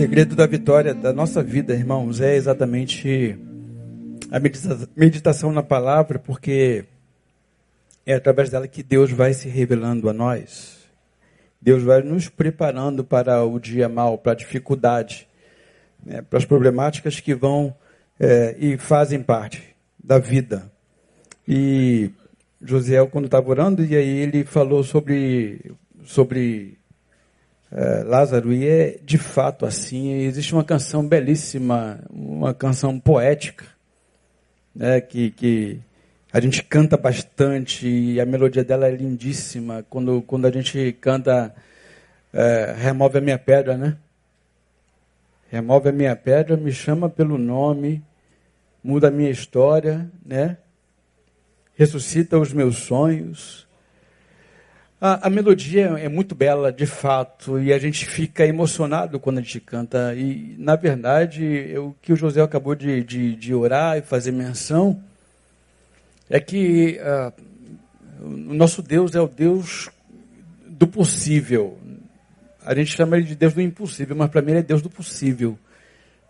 segredo da vitória da nossa vida, irmãos, é exatamente a meditação na palavra, porque é através dela que Deus vai se revelando a nós. Deus vai nos preparando para o dia mal, para a dificuldade, né, para as problemáticas que vão é, e fazem parte da vida. E Josiel, quando estava orando, e aí ele falou sobre, sobre é, Lázaro, e é de fato assim. Existe uma canção belíssima, uma canção poética, né, que, que a gente canta bastante e a melodia dela é lindíssima. Quando, quando a gente canta é, Remove a minha pedra, né? Remove a minha pedra, me chama pelo nome, muda a minha história, né? Ressuscita os meus sonhos. A, a, melodia é muito bela, de fato, e a gente fica emocionado quando a gente canta. E, na verdade, o que o José acabou de, de, de orar e fazer menção é que uh, o nosso Deus é o Deus do possível. A gente chama ele de Deus do impossível, mas para mim ele é Deus do possível.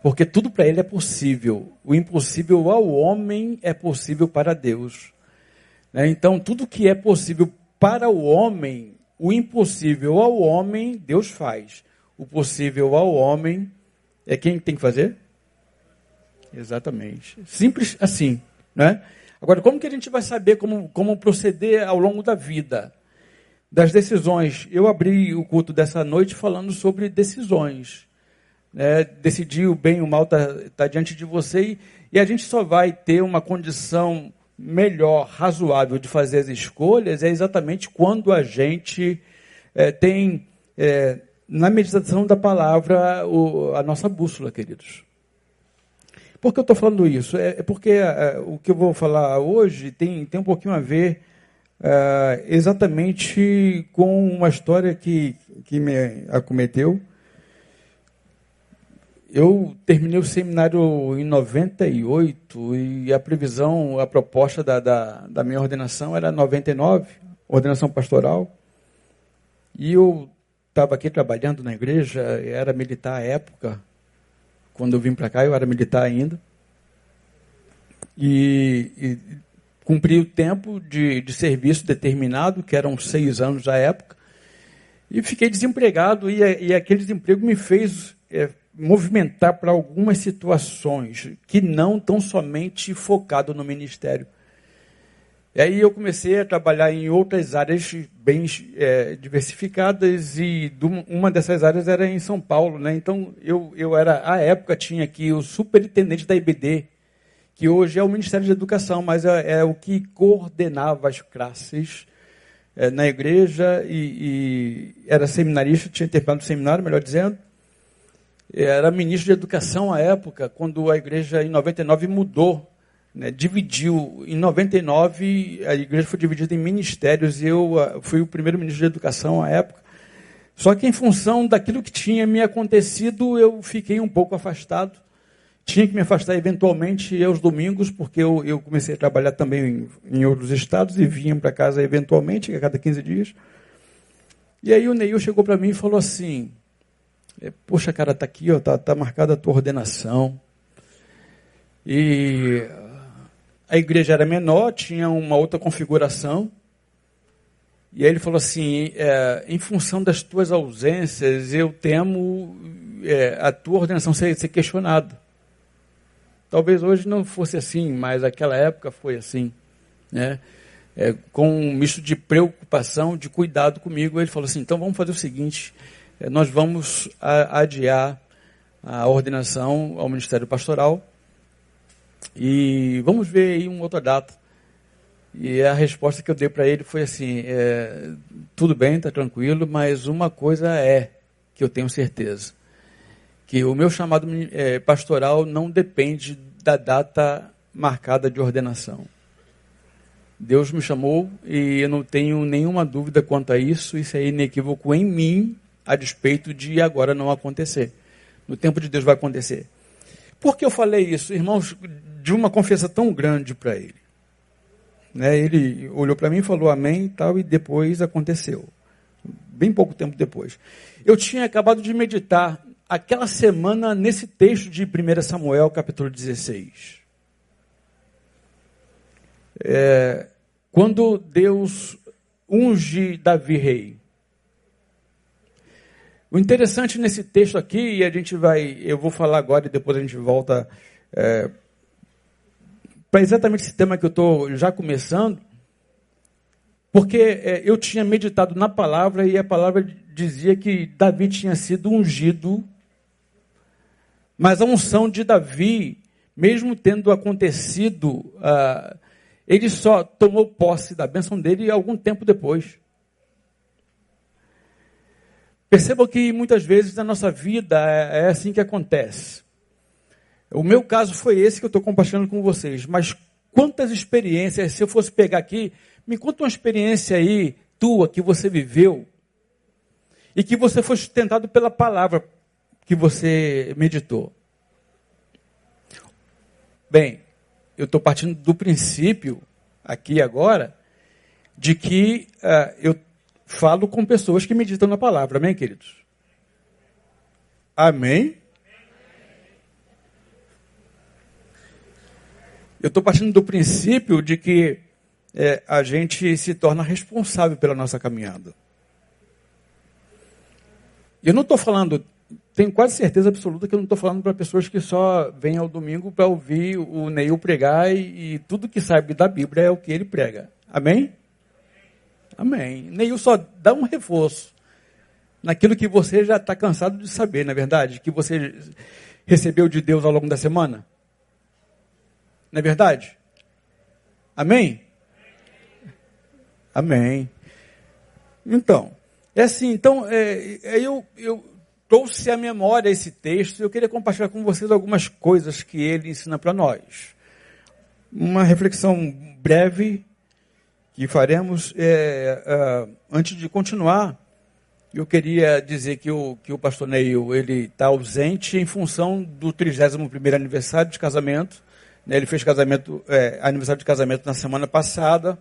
Porque tudo para ele é possível. O impossível ao homem é possível para Deus. Né? Então, tudo que é possível para o homem, o impossível ao homem, Deus faz. O possível ao homem é quem tem que fazer? Exatamente. Simples assim, né? Agora, como que a gente vai saber como, como proceder ao longo da vida? Das decisões. Eu abri o culto dessa noite falando sobre decisões. Né? Decidir o bem e o mal está tá diante de você e, e a gente só vai ter uma condição melhor, razoável de fazer as escolhas é exatamente quando a gente é, tem é, na meditação da palavra o, a nossa bússola, queridos. Por que eu estou falando isso? É, é porque é, o que eu vou falar hoje tem, tem um pouquinho a ver exatamente com uma história que, que me acometeu eu terminei o seminário em 98 e a previsão, a proposta da, da, da minha ordenação era 99, ordenação pastoral. E eu estava aqui trabalhando na igreja, era militar à época. Quando eu vim para cá, eu era militar ainda. E, e cumpri o tempo de, de serviço determinado, que eram seis anos à época. E fiquei desempregado, e, e aquele desemprego me fez é, movimentar para algumas situações que não tão somente focado no ministério. E aí eu comecei a trabalhar em outras áreas bem é, diversificadas e uma dessas áreas era em São Paulo, né? Então eu, eu era à época tinha aqui o superintendente da IBD, que hoje é o Ministério da Educação, mas é, é o que coordenava as classes é, na igreja e, e, era seminarista, tinha terminado o seminário, melhor dizendo era ministro de educação à época, quando a igreja em 99 mudou, né, dividiu. Em 99 a igreja foi dividida em ministérios e eu uh, fui o primeiro ministro de educação à época. Só que em função daquilo que tinha me acontecido, eu fiquei um pouco afastado. Tinha que me afastar eventualmente aos domingos, porque eu, eu comecei a trabalhar também em, em outros estados e vinha para casa eventualmente, a cada 15 dias. E aí o Neil chegou para mim e falou assim: Poxa, cara, tá aqui, ó, tá, tá marcada a tua ordenação. E a igreja era menor, tinha uma outra configuração. E aí ele falou assim: é, em função das tuas ausências, eu temo é, a tua ordenação ser, ser questionada. Talvez hoje não fosse assim, mas naquela época foi assim. Né? É, com um misto de preocupação, de cuidado comigo, ele falou assim: então vamos fazer o seguinte, é, nós vamos adiar a ordenação ao Ministério Pastoral e vamos ver aí uma outra data. E a resposta que eu dei para ele foi assim: é, tudo bem, está tranquilo, mas uma coisa é que eu tenho certeza: que o meu chamado é, pastoral não depende da data marcada de ordenação. Deus me chamou e eu não tenho nenhuma dúvida quanto a isso, isso é inequívoco em mim a despeito de agora não acontecer. No tempo de Deus vai acontecer. Por que eu falei isso, irmãos, de uma confiança tão grande para ele? Né, ele olhou para mim falou amém e tal, e depois aconteceu. Bem pouco tempo depois. Eu tinha acabado de meditar aquela semana nesse texto de 1 Samuel, capítulo 16. É, quando Deus unge Davi rei. O interessante nesse texto aqui, e a gente vai, eu vou falar agora e depois a gente volta é, para exatamente esse tema que eu estou já começando, porque é, eu tinha meditado na palavra e a palavra dizia que Davi tinha sido ungido, mas a unção de Davi, mesmo tendo acontecido, ah, ele só tomou posse da bênção dele algum tempo depois. Percebam que muitas vezes na nossa vida é, é assim que acontece. O meu caso foi esse que eu estou compartilhando com vocês, mas quantas experiências, se eu fosse pegar aqui, me conta uma experiência aí tua que você viveu e que você foi sustentado pela palavra que você meditou. Bem, eu estou partindo do princípio, aqui agora, de que uh, eu falo com pessoas que meditam na palavra. Amém, queridos? Amém? Eu estou partindo do princípio de que é, a gente se torna responsável pela nossa caminhada. Eu não estou falando, tenho quase certeza absoluta que eu não estou falando para pessoas que só vêm ao domingo para ouvir o Neil pregar e, e, tudo que sabe da Bíblia é o que ele prega. Amém? Amém. Neil só dá um reforço naquilo que você já está cansado de saber, na é verdade, que você recebeu de Deus ao longo da semana. Não é verdade? Amém? Amém. Então, é assim, então, é, é, eu, eu trouxe à memória esse texto e eu queria compartilhar com vocês algumas coisas que ele ensina para nós. Uma reflexão breve que faremos. É, é, antes de continuar, eu queria dizer que o, que o pastor Neil está ausente em função do 31º aniversário de casamento né, ele fez casamento, é, aniversário de casamento na semana passada.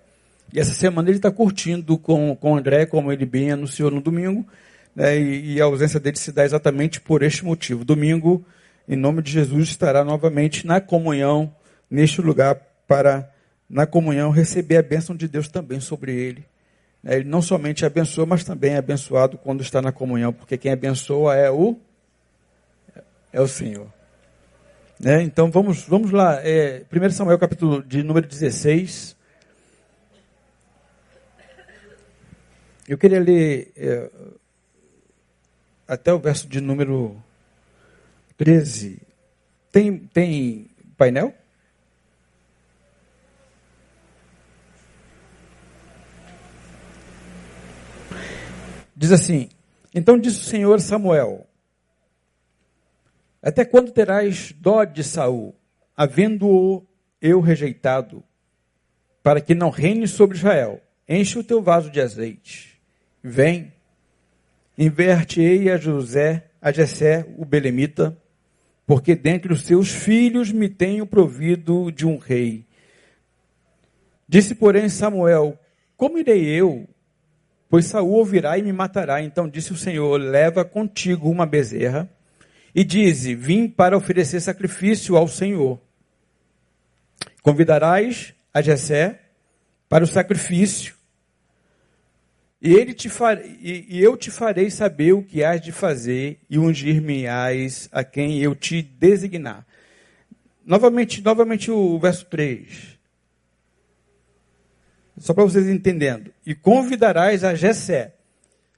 E essa semana ele está curtindo com, com o André, como ele bem anunciou no domingo. Né, e, e, a ausência dele se dá exatamente por este motivo. Domingo, em nome de Jesus, estará novamente na comunhão, neste lugar, para, na comunhão, receber a bênção de Deus também sobre ele. Né, ele não somente abençoa, mas também é abençoado quando está na comunhão, porque quem abençoa é o, é o Senhor. Né? Então vamos, vamos lá. É, 1 Samuel capítulo de número 16. Eu queria ler é, até o verso de número 13. Tem, tem painel? Diz assim: Então disse o Senhor Samuel: até quando terás dó de Saul, havendo-o eu rejeitado, para que não reine sobre Israel? Enche o teu vaso de azeite. Vem, inverte-ei a José, a Jessé, o belemita, porque dentre os seus filhos me tenho provido de um rei. Disse, porém, Samuel: Como irei eu? Pois Saul ouvirá e me matará. Então disse o Senhor: Leva contigo uma bezerra e dize: Vim para oferecer sacrifício ao Senhor. Convidarás a Jessé para o sacrifício, e, ele te far, e, eu te farei saber o que hás de fazer, e ungir-me-ás a quem eu te designar. Novamente, novamente o verso 3. Só para vocês entendendo. E convidarás a Jessé.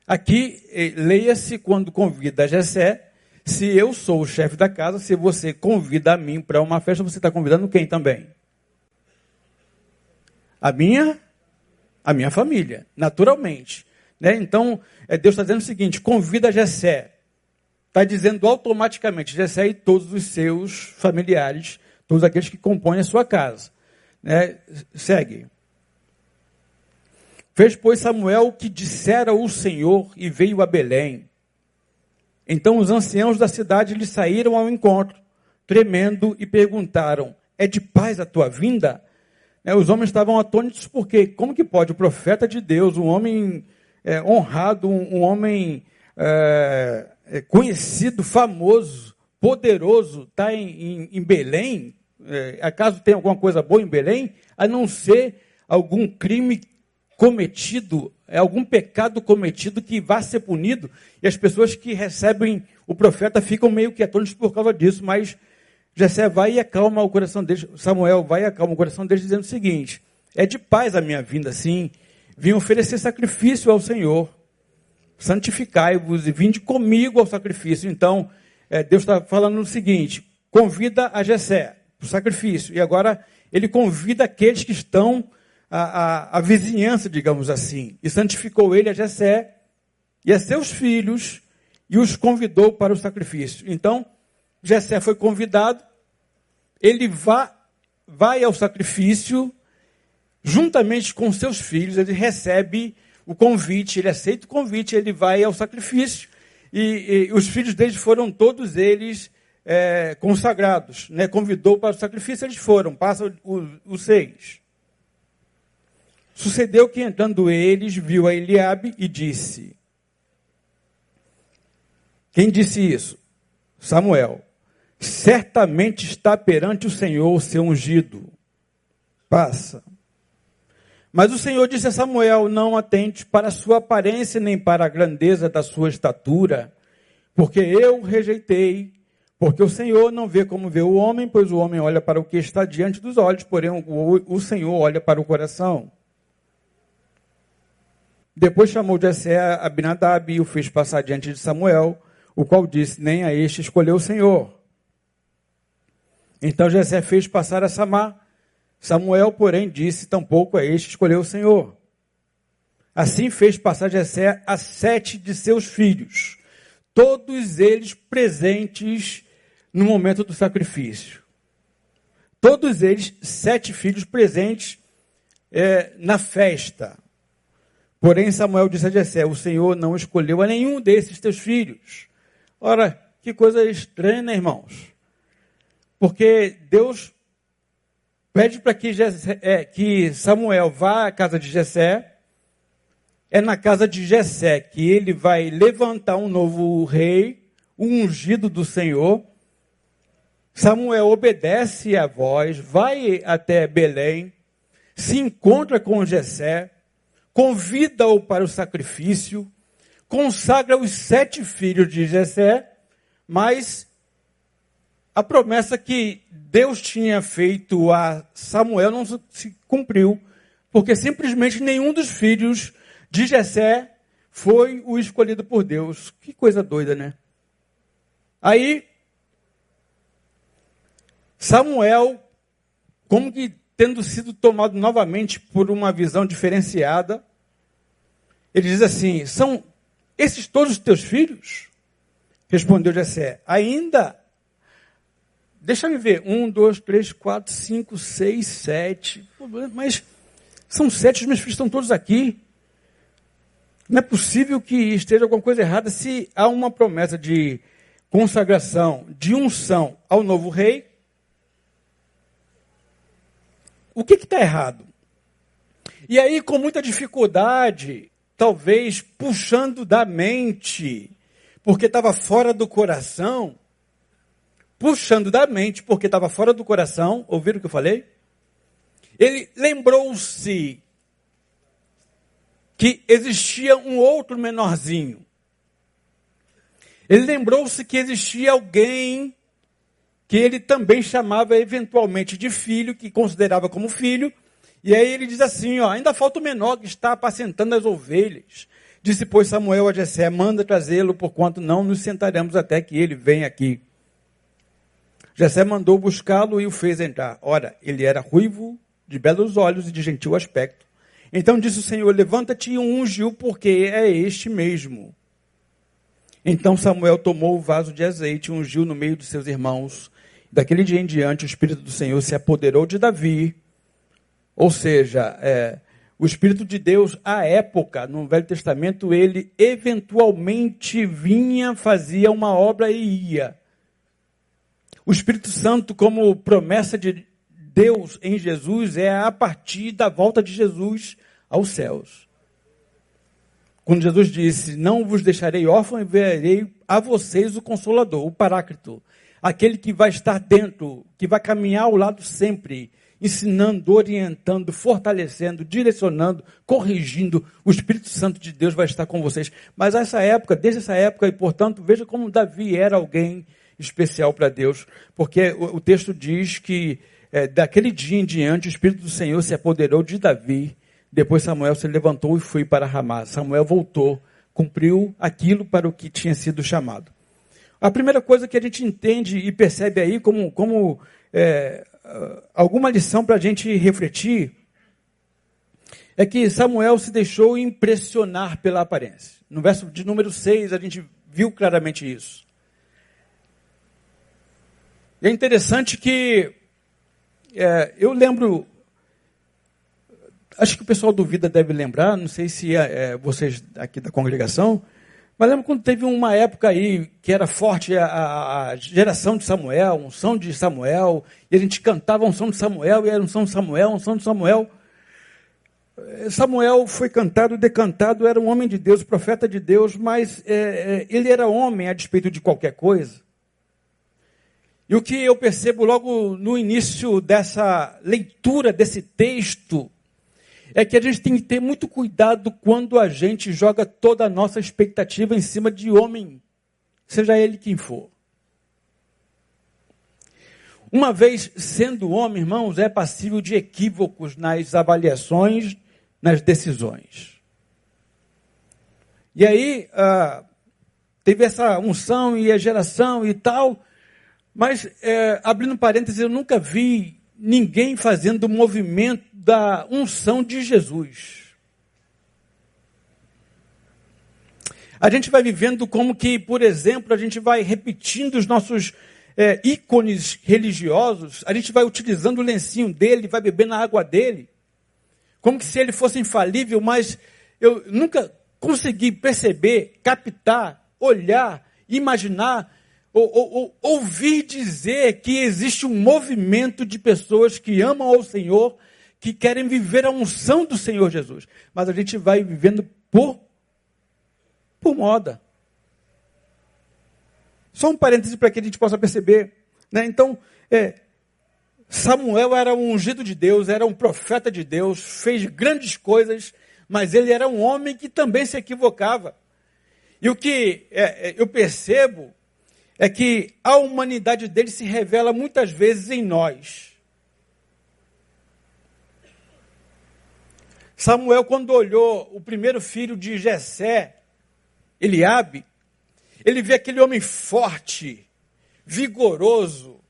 Aqui, eh, leia-se quando convida a Jessé, se eu sou o chefe da casa, se você convida a mim para uma festa, você está convidando quem também? A minha, a minha família, naturalmente. Né? Então, é, Deus está dizendo o seguinte: convida Jessé. Está dizendo automaticamente Jessé e todos os seus familiares, todos aqueles que compõem a sua casa. Né? Segue. Fez, pois, Samuel o que dissera o Senhor e veio a Belém. Então os anciãos da cidade lhe saíram ao encontro, tremendo, e perguntaram: É de paz a tua vinda? É, os homens estavam atônitos porque como que pode o profeta de Deus, um homem é, honrado, um, um homem é, é, conhecido, famoso, poderoso, está em, em, em, Belém, é, acaso tem alguma coisa boa em Belém, a não ser algum crime cometido, é algum pecado cometido que vá ser punido, e as pessoas que recebem o profeta ficam meio que atônitos por causa disso, mas Jessé vai e acalma o coração deles, Samuel vai e acalma o coração deles, dizendo o seguinte: é de paz a minha vinda, sim, vim oferecer sacrifício ao Senhor, santificai-vos e vinde comigo ao sacrifício. Então, é, Deus está falando o seguinte: convida a Jessé para o sacrifício, e agora ele convida aqueles que estão a, a, a, vizinhança, digamos assim, e santificou ele a Jessé e a seus filhos e os convidou para o sacrifício. Então, Jessé foi convidado, ele vá, vai ao sacrifício, juntamente com seus filhos, ele recebe o convite, ele aceita o convite, ele vai ao sacrifício, e, e os filhos deles foram todos eles é, consagrados, né? convidou para o sacrifício, eles foram, passa os seis. Sucedeu que entrando eles, viu a Eliabe e disse: Quem disse isso? Samuel certamente está perante o Senhor seu ungido. Passa. Mas o Senhor disse a Samuel: Não atente para a sua aparência, nem para a grandeza da sua estatura, porque eu rejeitei. Porque o Senhor não vê como vê o homem, pois o homem olha para o que está diante dos olhos, porém o Senhor olha para o coração. Depois chamou Jessé Abinadab e o fez passar diante de Samuel, o qual disse: Nem a este escolheu o Senhor. Então Jessé fez passar a Samar. Samuel, porém, disse: Tampouco a este escolheu o Senhor. Assim fez passar Jessé a sete de seus filhos, todos eles presentes no momento do sacrifício. Todos eles, sete filhos presentes é, na festa. Porém, Samuel disse a Jessé: O Senhor não escolheu a nenhum desses teus filhos. Ora, que coisa estranha, né, irmãos? Porque Deus pede para que, é, que, Samuel vá à casa de Jessé. É na casa de Jessé que ele vai levantar um novo rei, um ungido do Senhor. Samuel obedece à voz, vai até Belém, se encontra com Jessé, convida-o para o sacrifício, consagra os sete filhos de Jessé, mas a promessa que Deus tinha feito a Samuel não se cumpriu, porque simplesmente nenhum dos filhos de Jessé foi o escolhido por Deus. Que coisa doida, né? Aí Samuel, como que tendo sido tomado novamente por uma visão diferenciada, ele diz assim: São esses todos os teus filhos? Respondeu Jessé: Ainda Deixa eu ver. Um, dois, três, quatro, cinco, seis, sete. Mas são sete, os meus filhos estão todos aqui. Não é possível que esteja alguma coisa errada se há uma promessa de consagração, de unção ao novo rei. O que está errado? E aí, com muita dificuldade, talvez puxando da mente, porque estava fora do coração, puxando da mente, porque estava fora do coração, ouviram o que eu falei? Ele lembrou-se que existia um outro menorzinho. Ele lembrou-se que existia alguém que ele também chamava eventualmente de filho, que considerava como filho. E aí ele diz assim: ó, ainda falta o menor que está apacentando as ovelhas. Disse, pois, Samuel a Jessé, manda trazê-lo, porquanto não nos sentaremos até que ele venha aqui. Jessé mandou buscá-lo e o fez entrar. Ora, ele era ruivo, de belos olhos e de gentil aspecto. Então disse o Senhor: Levanta-te e ungiu, porque é este mesmo. Então Samuel tomou o vaso de azeite e ungiu no meio de seus irmãos. Daquele dia em diante, o Espírito do Senhor se apoderou de Davi. Ou seja, é, o Espírito de Deus, à época, no Velho Testamento, ele eventualmente vinha, fazia uma obra e ia. O Espírito Santo, como promessa de Deus em Jesus, é a partir da volta de Jesus aos céus. Quando Jesus disse: Não vos deixarei órfão, enviarei a vocês o Consolador, o Paráclito, aquele que vai estar dentro, que vai caminhar ao lado sempre, ensinando, orientando, fortalecendo, direcionando, corrigindo. O Espírito Santo de Deus vai estar com vocês. Mas essa época, desde essa época, e portanto, veja como Davi era alguém especial para Deus, porque o, o, texto diz que é, daquele dia em diante o Espírito do Senhor se apoderou de Davi. Depois Samuel se levantou e foi para Ramá. Samuel voltou, cumpriu aquilo para o que tinha sido chamado. A primeira coisa que a gente entende e percebe aí como, como é, alguma lição para a gente refletir é que Samuel se deixou impressionar pela aparência. No verso de número 6, a gente viu claramente isso. E é interessante que é, eu lembro, acho que o pessoal do Vida deve lembrar, não sei se é, vocês aqui da congregação, mas lembro quando teve uma época aí que era forte a, a geração de Samuel, a unção de Samuel, e a gente cantava a unção de Samuel, e era unção de Samuel, unção de Samuel. Samuel foi cantado, decantado, era um homem de Deus, profeta de Deus, mas é, ele era homem a despeito de qualquer coisa. E o que eu percebo logo no início dessa leitura desse texto é que a gente tem que ter muito cuidado quando a gente joga toda a nossa expectativa em cima de homem, seja ele quem for. Uma vez sendo homem, irmãos, é passível de equívocos nas avaliações, nas decisões. E aí, ah, teve essa unção e a geração e tal, mas, é, abrindo parênteses, eu nunca vi ninguém fazendo o movimento da unção de Jesus. A gente vai vivendo como que, por exemplo, a gente vai repetindo os nossos é, ícones religiosos, a gente vai utilizando o lencinho dele, vai bebendo a água dele, como que se ele fosse infalível, mas eu nunca consegui perceber, captar, olhar, imaginar ou, ou, ouvir dizer que existe um movimento de pessoas que amam ao Senhor, que querem viver a unção do Senhor Jesus. Mas a gente vai vivendo por, por moda. Só um parêntese para que a gente possa perceber. Né? Então, é, Samuel era um ungido de Deus, era um profeta de Deus, fez grandes coisas, mas ele era um homem que também se equivocava. E o que é, é eu percebo é que a humanidade dele se revela muitas vezes em nós. Samuel, quando olhou o primeiro filho de Jessé, Eliabe, ele vê aquele homem forte, vigoroso,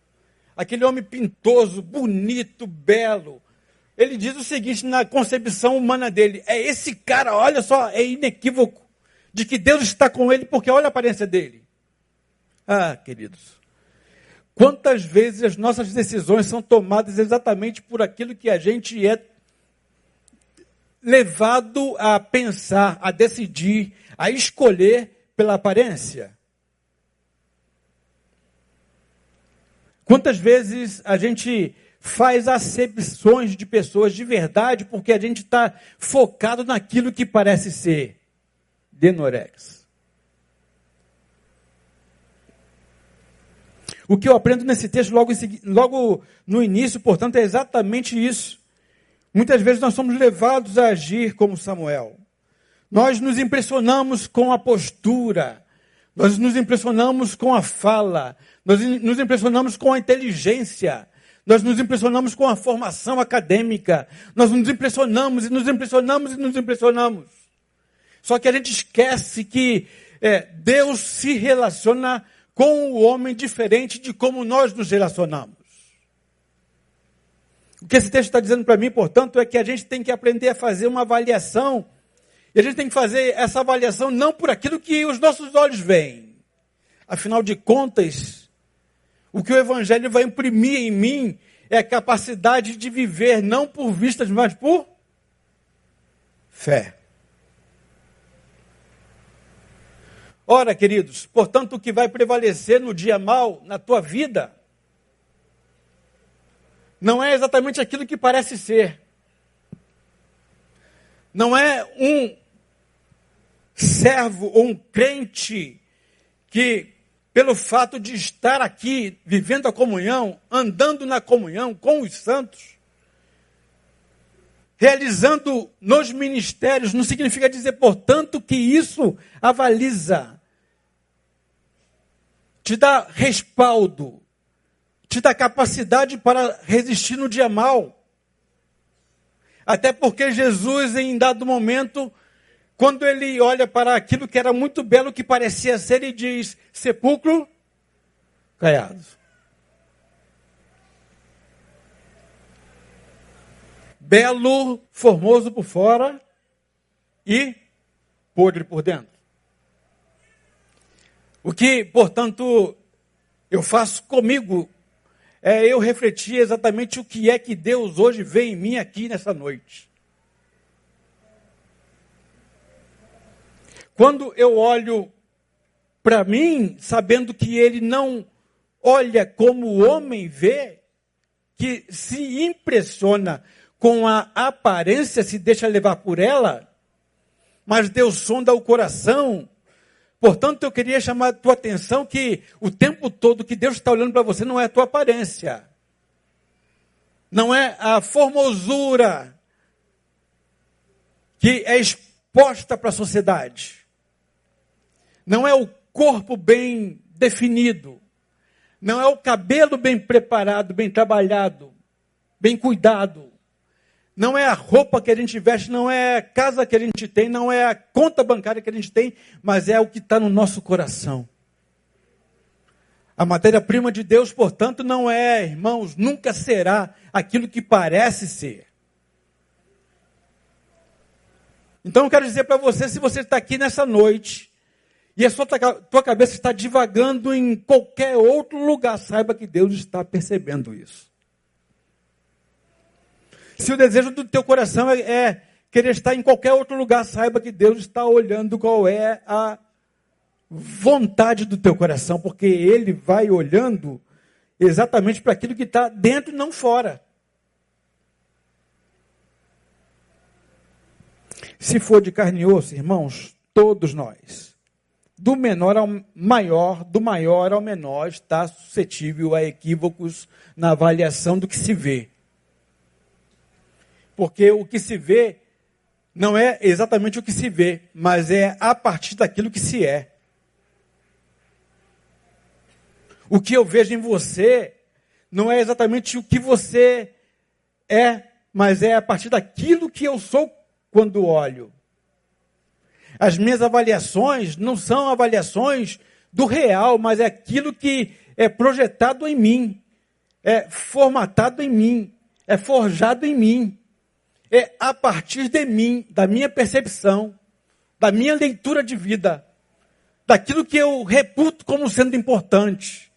aquele homem pintoso, bonito, belo. Ele diz o seguinte na concepção humana dele: é esse cara, olha só, é inequívoco de que Deus está com ele, porque olha a aparência dele. Ah, queridos, quantas vezes as nossas decisões são tomadas exatamente por aquilo que a gente é levado a pensar, a decidir, a escolher pela aparência? Quantas vezes a gente faz acepções de pessoas de verdade porque a gente está focado naquilo que parece ser denorex? O que eu aprendo nesse texto logo, logo no início, portanto, é exatamente isso. Muitas vezes nós somos levados a agir como Samuel. Nós nos impressionamos com a postura, nós nos impressionamos com a fala, nós nos impressionamos com a inteligência, nós nos impressionamos com a formação acadêmica, nós nos impressionamos e nos impressionamos e nos impressionamos. Só que a gente esquece que é, Deus se relaciona com o homem diferente de como nós nos relacionamos. O que esse texto está dizendo para mim, portanto, é que a gente tem que aprender a fazer uma avaliação. E a gente tem que fazer essa avaliação não por aquilo que os nossos olhos veem. Afinal de contas, o que o Evangelho vai imprimir em mim é a capacidade de viver não por vistas, mas por fé. Ora, queridos, portanto, o que vai prevalecer no dia mal na tua vida não é exatamente aquilo que parece ser. Não é um servo ou um crente que pelo fato de estar aqui, vivendo a comunhão, andando na comunhão com os santos, realizando nos ministérios, não significa dizer, portanto, que isso avaliza, te dá respaldo, te dá capacidade para resistir no dia mal. Até porque Jesus, em dado momento, quando ele olha para aquilo que era muito belo, que parecia ser, e diz: sepulcro caiado. Belo, formoso por fora e podre por dentro. O que, portanto, eu faço comigo é eu refletir exatamente o que é que Deus hoje vê em mim aqui nessa noite. Quando eu olho para mim, sabendo que ele não olha como o homem vê, que se impressiona com a aparência, se deixa levar por ela, mas Deus sonda o coração. Portanto, eu queria chamar a tua atenção que o tempo todo que Deus está olhando para você não é a tua aparência, não é a formosura que é exposta para a sociedade. Não é o corpo bem definido, não é o cabelo bem preparado, bem trabalhado, bem cuidado, não é a roupa que a gente veste, não é a casa que a gente tem, não é a conta bancária que a gente tem, mas é o que está no nosso coração. A matéria-prima de Deus, portanto, não é, irmãos, nunca será aquilo que parece ser. Então eu quero dizer para você, se você está aqui nessa noite, e a sua tua cabeça está divagando em qualquer outro lugar, saiba que Deus está percebendo isso. Se o desejo do teu coração é, é querer estar em qualquer outro lugar, saiba que Deus está olhando qual é a vontade do teu coração, porque Ele vai olhando exatamente para aquilo que está dentro e não fora. Se for de carne e osso, irmãos, todos nós do menor ao maior, do maior ao menor, está suscetível a equívocos na avaliação do que se vê. Porque o que se vê não é exatamente o que se vê, mas é a partir daquilo que se é. O que eu vejo em você não é exatamente o que você é, mas é a partir daquilo que eu sou quando olho. As minhas avaliações não são avaliações do real, mas é aquilo que é projetado em mim, é formatado em mim, é forjado em mim. É a partir de mim, da minha percepção, da minha leitura de vida, daquilo que eu reputo como sendo importante.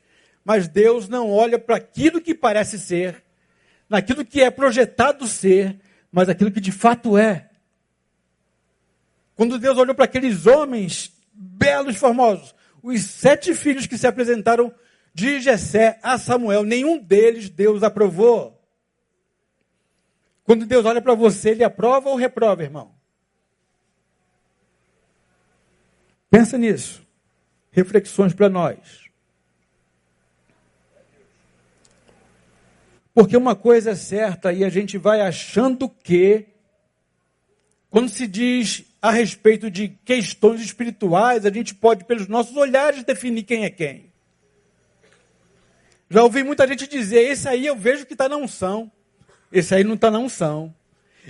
Mas Deus não olha para aquilo que parece ser, naquilo que é projetado ser, mas aquilo que de fato é. Quando Deus olhou para aqueles homens belos formosos, os sete filhos que se apresentaram de Jessé a Samuel, nenhum deles Deus aprovou. Quando Deus olha para você, ele aprova ou reprova, irmão? Pensa nisso. Reflexões para nós. Porque uma coisa é certa e a gente vai achando que, quando se diz a respeito de questões espirituais, a gente pode, pelos nossos olhares, definir quem é quem. Já ouvi muita gente dizer: esse aí eu vejo que está na unção, esse aí não está na unção,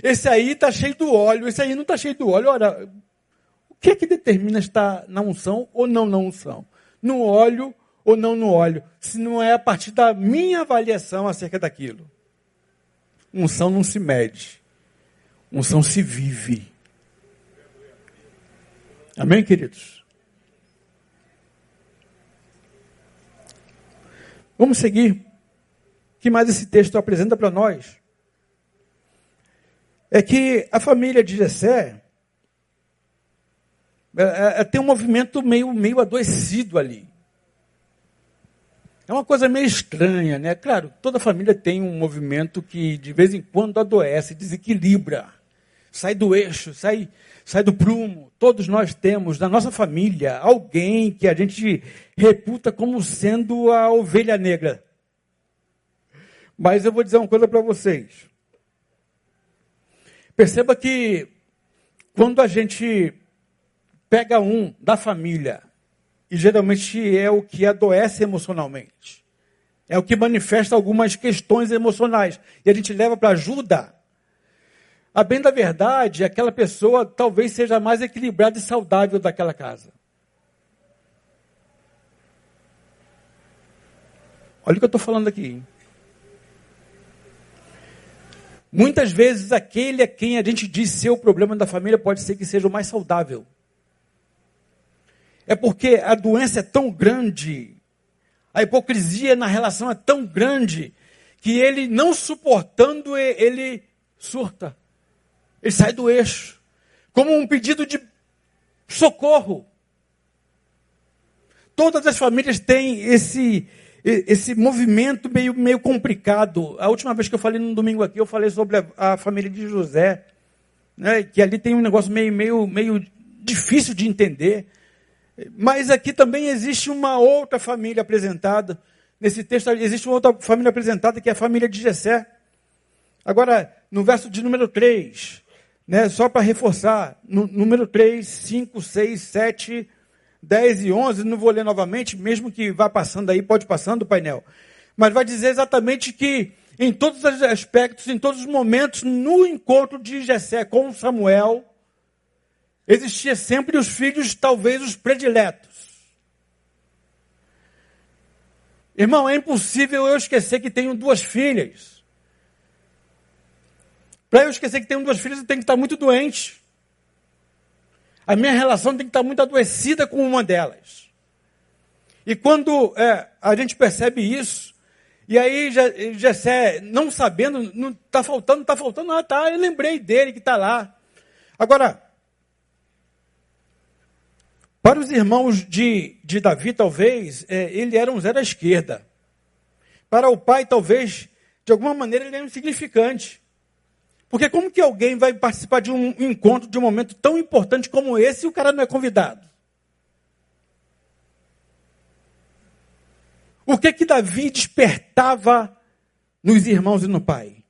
esse aí está cheio do óleo, esse aí não está cheio do óleo. Ora, o que é que determina estar na unção ou não na unção? No óleo ou não no óleo? Se não é a partir da minha avaliação acerca daquilo. Unção não se mede, unção se vive. Amém, queridos? Vamos seguir. O que mais esse texto apresenta para nós? É que a família de Jessé é, é, é, tem um movimento meio, meio adoecido ali. É uma coisa meio estranha, né? Claro, toda família tem um movimento que de vez em quando adoece, desequilibra sai do eixo, sai, sai do prumo. Todos nós temos na nossa família alguém que a gente reputa como sendo a ovelha negra. Mas eu vou dizer uma coisa para vocês. Perceba que quando a gente pega um da família, e geralmente é o que adoece emocionalmente, é o que manifesta algumas questões emocionais, e a gente leva para ajuda, a bem da verdade, aquela pessoa talvez seja mais equilibrada e saudável daquela casa. Olha o que eu estou falando aqui. Hein? Muitas vezes aquele a quem a gente diz ser o problema da família pode ser que seja o mais saudável. É porque a doença é tão grande, a hipocrisia na relação é tão grande, que ele não suportando, ele surta. Ele sai do eixo, como um pedido de socorro. Todas as famílias têm esse, esse movimento meio, meio complicado. A última vez que eu falei no domingo aqui, eu falei sobre a, a família de José, né, que ali tem um negócio meio, meio, meio difícil de entender. Mas aqui também existe uma outra família apresentada. Nesse texto existe uma outra família apresentada, que é a família de Jessé. Agora, no verso de número 3, né, só para reforçar, no, número 3, 5, 6, 7, 10 e 11, não vou ler novamente, mesmo que vá passando aí, pode passando o painel. Mas vai dizer exatamente que em todos os aspectos, em todos os momentos, no encontro de Jessé com Samuel, existia sempre os filhos, talvez os prediletos. Irmão, é impossível eu esquecer que tenho duas filhas. Para eu esquecer que tenho duas filhas, eu tenho que estar muito doente a minha relação tem que estar muito adoecida com uma delas. E quando é, a gente percebe isso, e aí Jessé, não sabendo, não está faltando, está faltando, ah tá, eu lembrei dele que está lá. Agora, para os irmãos de, de Davi, talvez, é, ele era um zero à esquerda. Para o pai, talvez, de alguma maneira, ele era insignificante. Porque como que alguém vai participar de um encontro, de um momento tão importante como esse, e o cara não é convidado? O que que Davi despertava nos irmãos e no pai?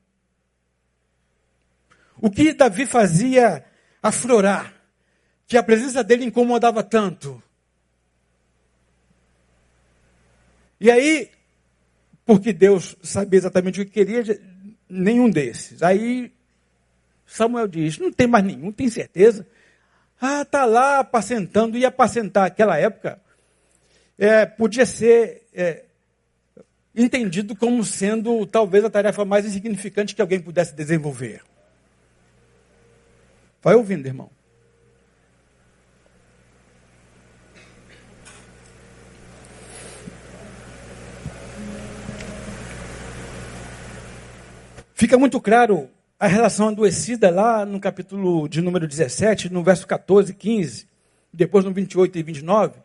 O que Davi fazia aflorar? Que a presença dele incomodava tanto. E aí, porque Deus sabia exatamente o que queria, nenhum desses. Aí Samuel diz: Não tem mais nenhum, tem certeza? Ah, está lá apacentando, e apacentar aquela época é, podia ser é, entendido como sendo talvez a tarefa mais insignificante que alguém pudesse desenvolver. Vai ouvindo, irmão. Fica muito claro a relação adoecida lá no capítulo de número 17, no verso 14 e 15, depois no 28 e 29.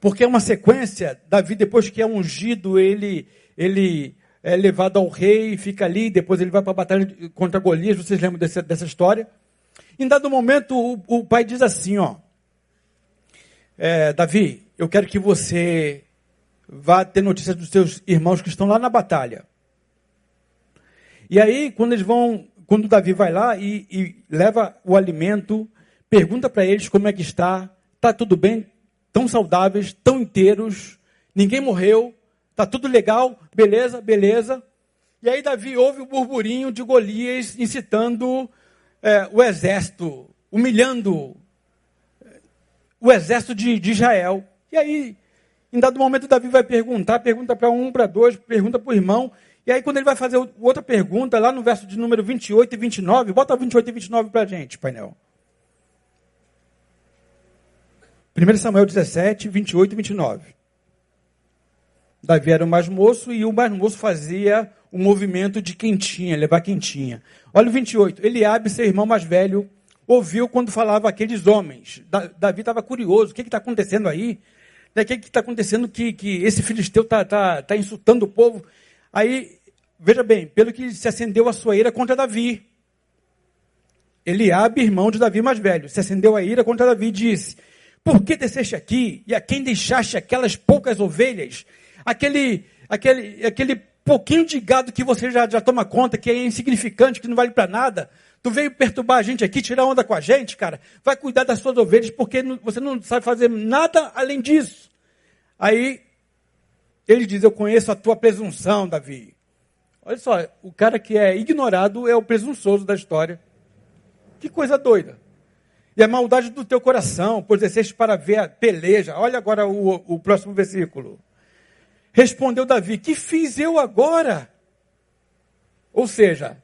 Porque é uma sequência, Davi, depois que é ungido, ele, ele é levado ao rei, fica ali, depois ele vai para a batalha contra Golias, vocês lembram dessa, dessa história? Em dado momento, o, o pai diz assim, ó, é, Davi, eu quero que você vá ter notícia dos seus irmãos que estão lá na batalha. E aí, quando eles vão, quando Davi vai lá e, e leva o alimento, pergunta para eles como é que está, está tudo bem, tão saudáveis, tão inteiros, ninguém morreu, está tudo legal, beleza, beleza. E aí Davi ouve o burburinho de Golias incitando é, o exército, humilhando o exército de, de Israel. E aí, em dado momento, Davi vai perguntar, pergunta para um, para dois, pergunta para o irmão, e aí, quando ele vai fazer outra pergunta, lá no verso de número 28 e 29, bota 28 e 29 para a gente, painel. 1 Samuel 17, 28 e 29. Davi era o mais moço e o mais moço fazia o movimento de quentinha, levar quentinha. Olha o 28. Eliabe, seu irmão mais velho, ouviu quando falava aqueles homens. Davi estava curioso. O que está acontecendo aí? O que está acontecendo que, que esse filisteu está tá, tá insultando o povo? Aí, veja bem, pelo que se acendeu a sua ira contra Davi. Eliabe, irmão de Davi mais velho, se acendeu a ira contra Davi e disse: Por que desceste aqui e a quem deixaste aquelas poucas ovelhas? Aquele, aquele, aquele pouquinho de gado que você já, já toma conta, que é insignificante, que não vale para nada. Tu veio perturbar a gente aqui, tirar onda com a gente, cara. Vai cuidar das suas ovelhas, porque você não sabe fazer nada além disso. Aí ele diz: Eu conheço a tua presunção, Davi. Olha só, o cara que é ignorado é o presunçoso da história. Que coisa doida. E a maldade do teu coração, pois desceste para ver a peleja. Olha agora o, o próximo versículo. Respondeu Davi: Que fiz eu agora? Ou seja,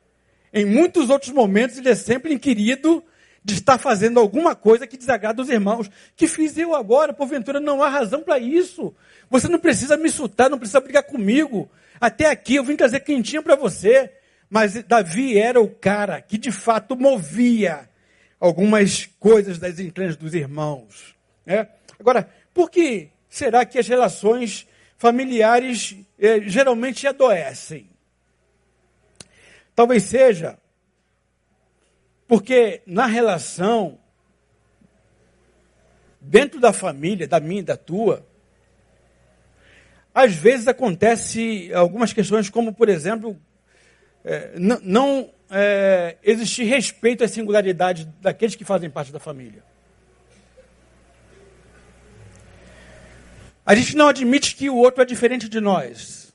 em muitos outros momentos ele é sempre inquirido de estar fazendo alguma coisa que desagrada os irmãos. Que fiz eu agora? Porventura não há razão para isso. Você não precisa me insultar, não precisa brigar comigo. Até aqui eu vim trazer quentinha para você. Mas Davi era o cara que de fato movia algumas coisas das entranhas dos irmãos. Né? Agora, por que será que as relações familiares eh, geralmente adoecem? Talvez seja porque na relação, dentro da família, da minha e da tua, às vezes acontece algumas questões como, por exemplo, é, não, é, existir respeito à singularidade daqueles que fazem parte da família. A gente não admite que o outro é diferente de nós.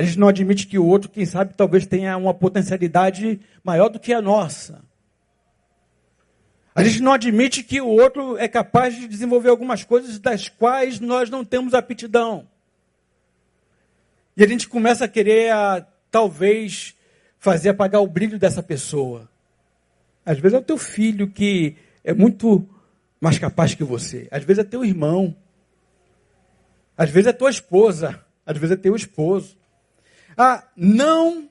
A gente não admite que o outro, quem sabe, talvez tenha uma potencialidade maior do que a nossa. A gente não admite que o outro é capaz de desenvolver algumas coisas das quais nós não temos aptidão. E a gente começa a querer, a, talvez, fazer apagar o brilho dessa pessoa. Às vezes é o teu filho que é muito mais capaz que você. Às vezes é teu irmão. Às vezes é tua esposa. Às vezes é teu esposo a não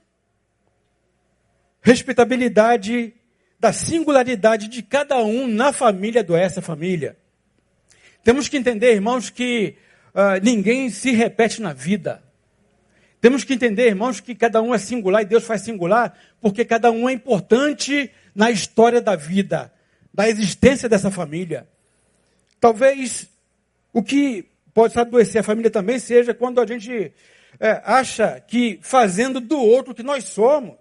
respeitabilidade da singularidade de cada um na família do essa família. Temos que entender, irmãos, que uh, ninguém se repete na vida. Temos que entender, irmãos, que cada um é singular e Deus faz singular, porque cada um é importante na história da vida, da existência dessa família. Talvez o que pode adoecer a família também seja quando a gente é, acha que fazendo do outro que nós somos,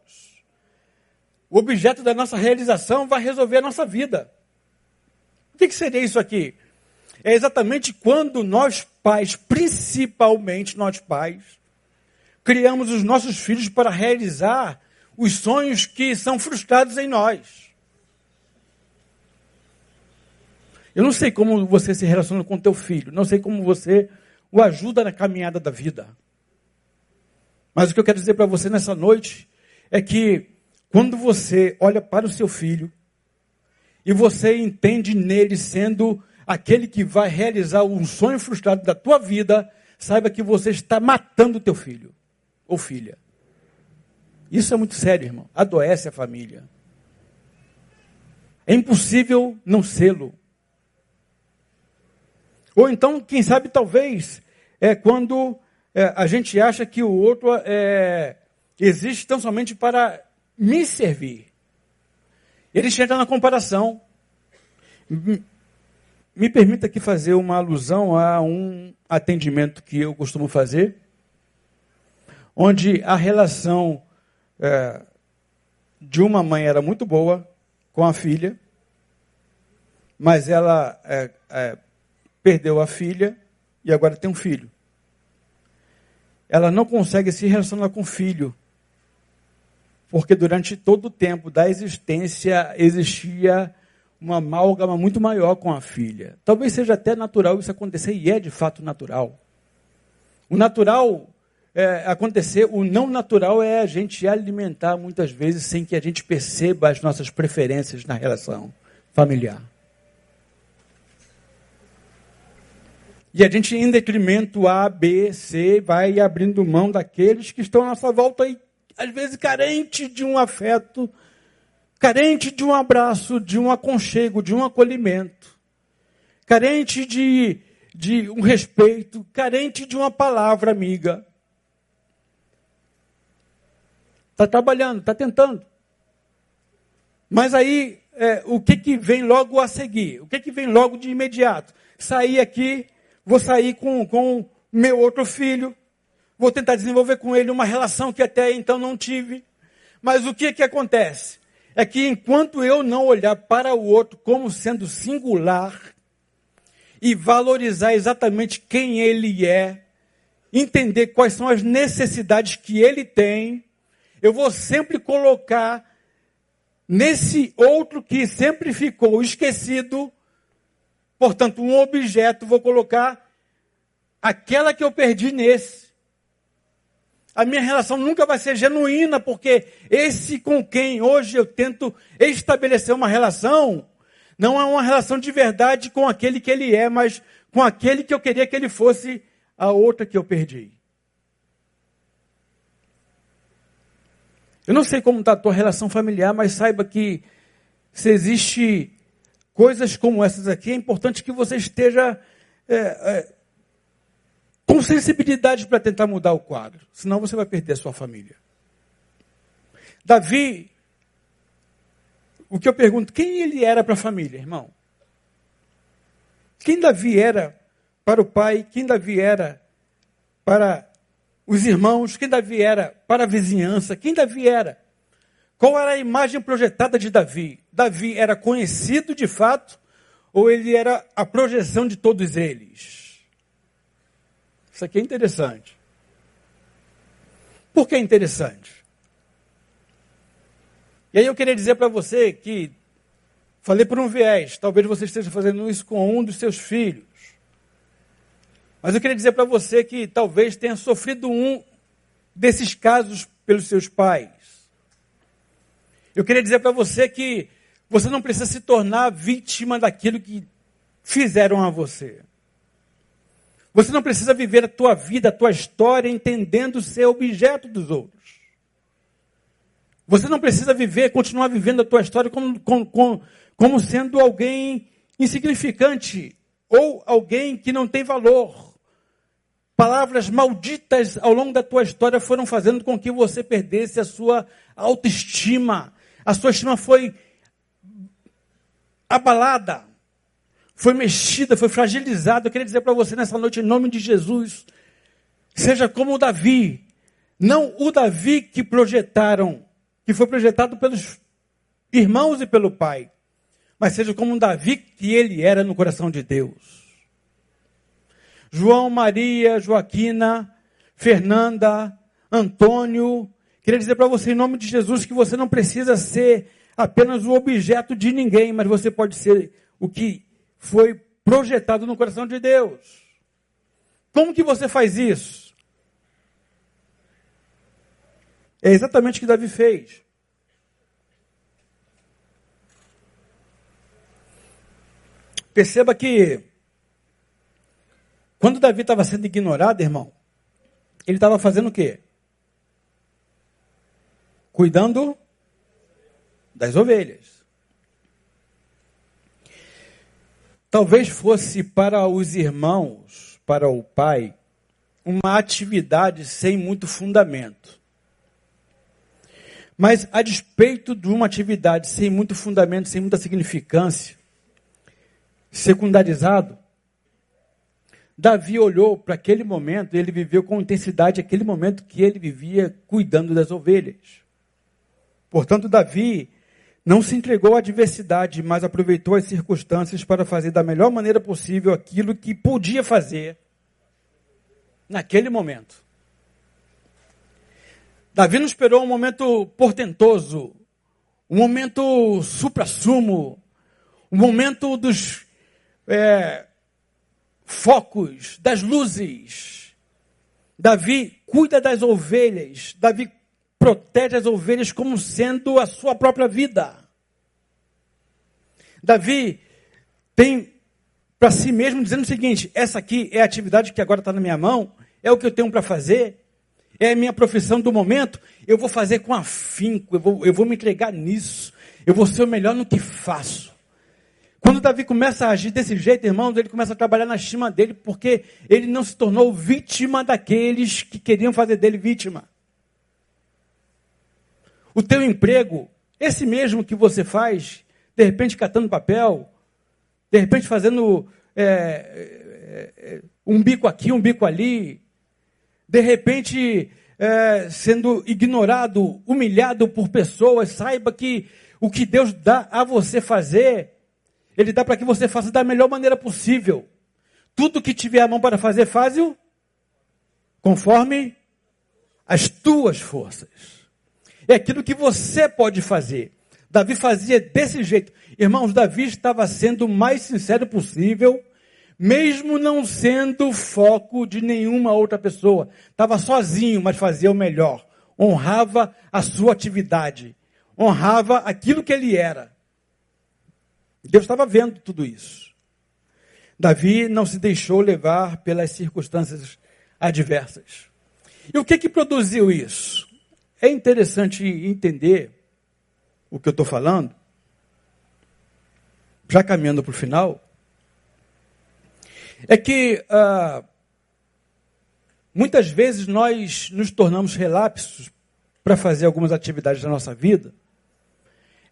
o objeto da nossa realização vai resolver a nossa vida. O que, que seria isso aqui? É exatamente quando nós pais, principalmente nós pais, criamos os nossos filhos para realizar os sonhos que são frustrados em nós. Eu não sei como você se relaciona com teu filho, não sei como você o ajuda na caminhada da vida. Mas o que eu quero dizer para você nessa noite é que quando você olha para o seu filho e você entende nele sendo aquele que vai realizar um sonho frustrado da tua vida, saiba que você está matando o teu filho ou filha. Isso é muito sério, irmão. Adoece a família. É impossível não sê-lo. Ou então, quem sabe, talvez, é quando é, a gente acha que o outro é, existe tão somente para me servir. Ele chega na comparação. Me permita aqui fazer uma alusão a um atendimento que eu costumo fazer, onde a relação é, de uma mãe era muito boa com a filha, mas ela é, é, perdeu a filha e agora tem um filho ela não consegue se relacionar com o filho. Porque durante todo o tempo da existência existia uma amálgama muito maior com a filha. Talvez seja até natural isso acontecer, e é de fato natural. O natural é acontecer, o não natural é a gente alimentar muitas vezes sem que a gente perceba as nossas preferências na relação familiar. E a gente, em detrimento A, B, C, vai abrindo mão daqueles que estão à nossa volta e, às vezes, carente de um afeto, carente de um abraço, de um aconchego, de um acolhimento, carente de, de um respeito, carente de uma palavra amiga. Está trabalhando, está tentando. Mas aí, é, o que, que vem logo a seguir? O que, que vem logo de imediato? Sair aqui, vou sair com, com meu outro filho, vou tentar desenvolver com ele uma relação que até então não tive. Mas o que, que acontece? É que enquanto eu não olhar para o outro como sendo singular e valorizar exatamente quem ele é, entender quais são as necessidades que ele tem, eu vou sempre colocar nesse outro que sempre ficou esquecido, portanto, um objeto, vou colocar aquela que eu perdi nesse a minha relação nunca vai ser genuína, porque esse com quem hoje eu tento estabelecer uma relação, não é uma relação de verdade com aquele que ele é, mas com aquele que eu queria que ele fosse a outra que eu perdi. Eu não sei como está a tua relação familiar, mas saiba que se existe coisas como essas aqui, é importante que você esteja é, é, com sensibilidade para tentar mudar o quadro, senão você vai perder a sua família. Davi, o que eu pergunto, quem ele era para a família, irmão? Quem Davi era para o pai? Quem Davi era para os irmãos? Quem Davi era para a vizinhança? Quem Davi era? Qual era a imagem projetada de Davi? Davi era conhecido de fato ou ele era a projeção de todos eles? Isso aqui é interessante. Por que é interessante? E aí eu queria dizer para você que falei por um viés, talvez você esteja fazendo isso com um dos seus filhos. Mas eu queria dizer para você que talvez tenha sofrido um desses casos pelos seus pais. Eu queria dizer para você que você não precisa se tornar vítima daquilo que fizeram a você. Você não precisa viver a tua vida, a tua história, entendendo ser objeto dos outros. Você não precisa viver, continuar vivendo a tua história como, como, como sendo alguém insignificante ou alguém que não tem valor. Palavras malditas ao longo da tua história foram fazendo com que você perdesse a sua autoestima. A sua estima foi abalada foi mexida, foi fragilizada. Eu queria dizer para você nessa noite, em nome de Jesus, seja como o Davi, não o Davi que projetaram, que foi projetado pelos irmãos e pelo pai, mas seja como um Davi que ele era no coração de Deus. João, Maria, Joaquina, Fernanda, Antônio, queria dizer para você, em nome de Jesus, que você não precisa ser apenas o objeto de ninguém, mas você pode ser o que foi projetado no coração de Deus. Como que você faz isso? É exatamente o que Davi fez. Perceba que quando Davi estava sendo ignorado, irmão, ele estava fazendo o quê? Cuidando das ovelhas. Talvez fosse para os irmãos, para o pai, uma atividade sem muito fundamento. Mas, a despeito de uma atividade sem muito fundamento, sem muita significância, secundarizado, Davi olhou para aquele momento ele viveu com intensidade aquele momento que ele vivia cuidando das ovelhas. Portanto, Davi não se entregou à adversidade, mas aproveitou as circunstâncias para fazer da melhor maneira possível aquilo que podia fazer naquele momento. Davi não esperou um momento portentoso, um momento supra-sumo, um momento dos é, focos, das luzes. Davi cuida das ovelhas, Davi protege as ovelhas como sendo a sua própria vida. Davi tem para si mesmo dizendo o seguinte: essa aqui é a atividade que agora está na minha mão, é o que eu tenho para fazer, é a minha profissão do momento, eu vou fazer com afinco, eu vou, eu vou me entregar nisso, eu vou ser o melhor no que faço. Quando Davi começa a agir desse jeito, irmãos, ele começa a trabalhar na estima dele, porque ele não se tornou vítima daqueles que queriam fazer dele vítima. O teu emprego Esse mesmo que você faz, de repente catando papel, de repente fazendo é, é, é um bico aqui, um bico ali, de repente é, sendo ignorado, humilhado por pessoas, saiba que o que Deus dá a você fazer, Ele dá para que você faça da melhor maneira possível. Tudo que tiver a mão para fazer, faz-o conforme as tuas forças. É aquilo que você pode fazer. Davi fazia desse jeito. Irmãos, Davi estava sendo o mais sincero possível, mesmo não sendo foco de nenhuma outra pessoa. Estava sozinho, mas fazia o melhor. Honrava a sua atividade. Honrava aquilo que ele era. Deus estava vendo tudo isso. Davi não se deixou levar pelas circunstâncias adversas. E o que que produziu isso? É interessante entender o que eu estou falando, já caminhando para o final, é que ah, muitas vezes nós nos tornamos relapsos para fazer algumas atividades da nossa vida,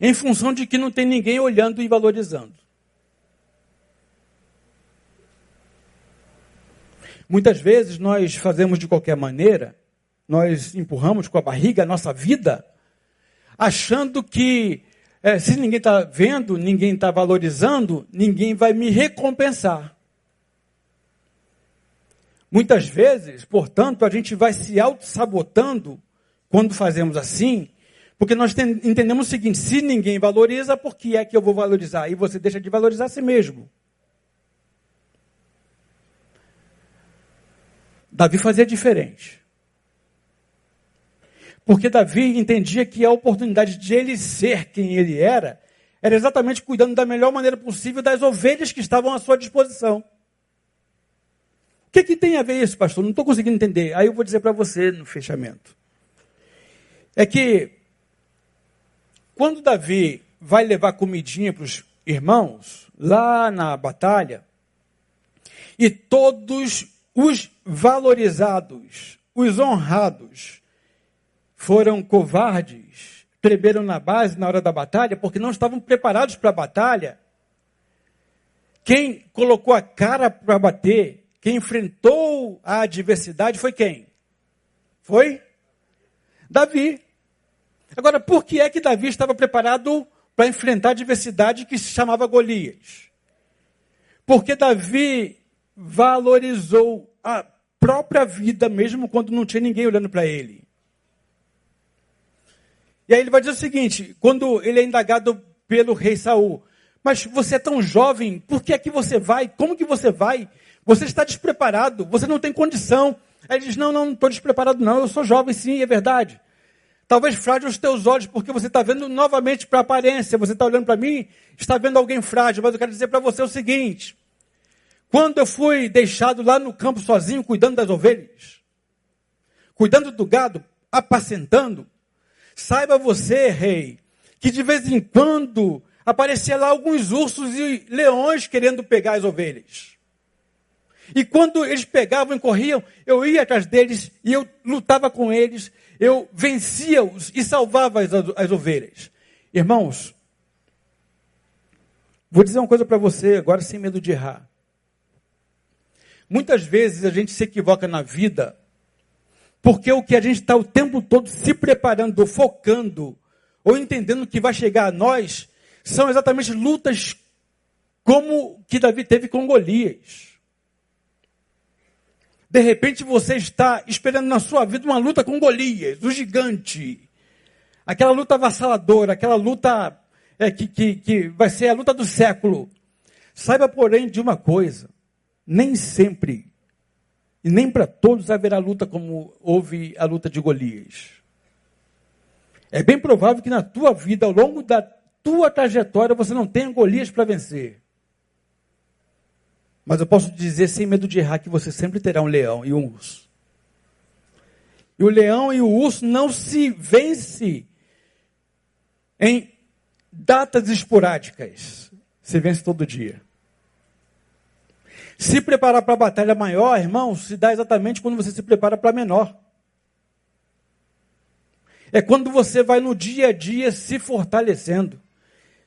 em função de que não tem ninguém olhando e valorizando. Muitas vezes nós fazemos de qualquer maneira, nós empurramos com a barriga a nossa vida, achando que é, se ninguém está vendo, ninguém está valorizando, ninguém vai me recompensar. Muitas vezes, portanto, a gente vai se auto-sabotando quando fazemos assim, porque nós entendemos o seguinte: se ninguém valoriza, por que é que eu vou valorizar? E você deixa de valorizar a si mesmo. Davi fazia diferente. Porque Davi entendia que a oportunidade de ele ser quem ele era, era exatamente cuidando da melhor maneira possível das ovelhas que estavam à sua disposição. O que, que tem a ver isso, pastor? Não estou conseguindo entender. Aí eu vou dizer para você no fechamento. É que quando Davi vai levar comidinha para os irmãos, lá na batalha, e todos os valorizados, os honrados, foram covardes, tremeram na base na hora da batalha, porque não estavam preparados para a batalha. Quem colocou a cara para bater, quem enfrentou a adversidade foi quem? Foi Davi. Agora, por que é que Davi estava preparado para enfrentar a adversidade que se chamava Golias? Porque Davi valorizou a própria vida, mesmo quando não tinha ninguém olhando para ele. E aí ele vai dizer o seguinte: quando ele é indagado pelo rei Saul, mas você é tão jovem, por que é que você vai? Como que você vai? Você está despreparado, você não tem condição. Aí ele diz: Não, não, não estou despreparado, não, eu sou jovem, sim, é verdade. Talvez frágil os teus olhos, porque você está vendo novamente para a aparência, você está olhando para mim, está vendo alguém frágil, mas eu quero dizer para você o seguinte: quando eu fui deixado lá no campo sozinho, cuidando das ovelhas, cuidando do gado, apacentando, saiba você, rei, que de vez em quando aparecia lá alguns ursos e leões querendo pegar as ovelhas. E quando eles pegavam e corriam, eu ia atrás deles e eu lutava com eles, eu vencia-os e salvava as, as ovelhas. Irmãos, vou dizer uma coisa para você agora sem medo de errar. Muitas vezes a gente se equivoca na vida, porque o que a gente está o tempo todo se preparando, focando, ou entendendo que vai chegar a nós, são exatamente lutas como que Davi teve com Golias. De repente você está esperando na sua vida uma luta com Golias, o gigante. Aquela luta avassaladora, aquela luta é, que, que, que vai ser a luta do século. Saiba, porém, de uma coisa: nem sempre e nem para todos haverá luta como houve a luta de Golias. É bem provável que na tua vida, ao longo da tua trajetória, você não tenha Golias para vencer. Mas eu posso dizer sem medo de errar que você sempre terá um leão e um urso. E o leão e o urso não se vence em datas esporádicas. Se vence todo dia. Se preparar para a batalha maior, irmão, se dá exatamente quando você se prepara para a menor. É quando você vai no dia a dia se fortalecendo.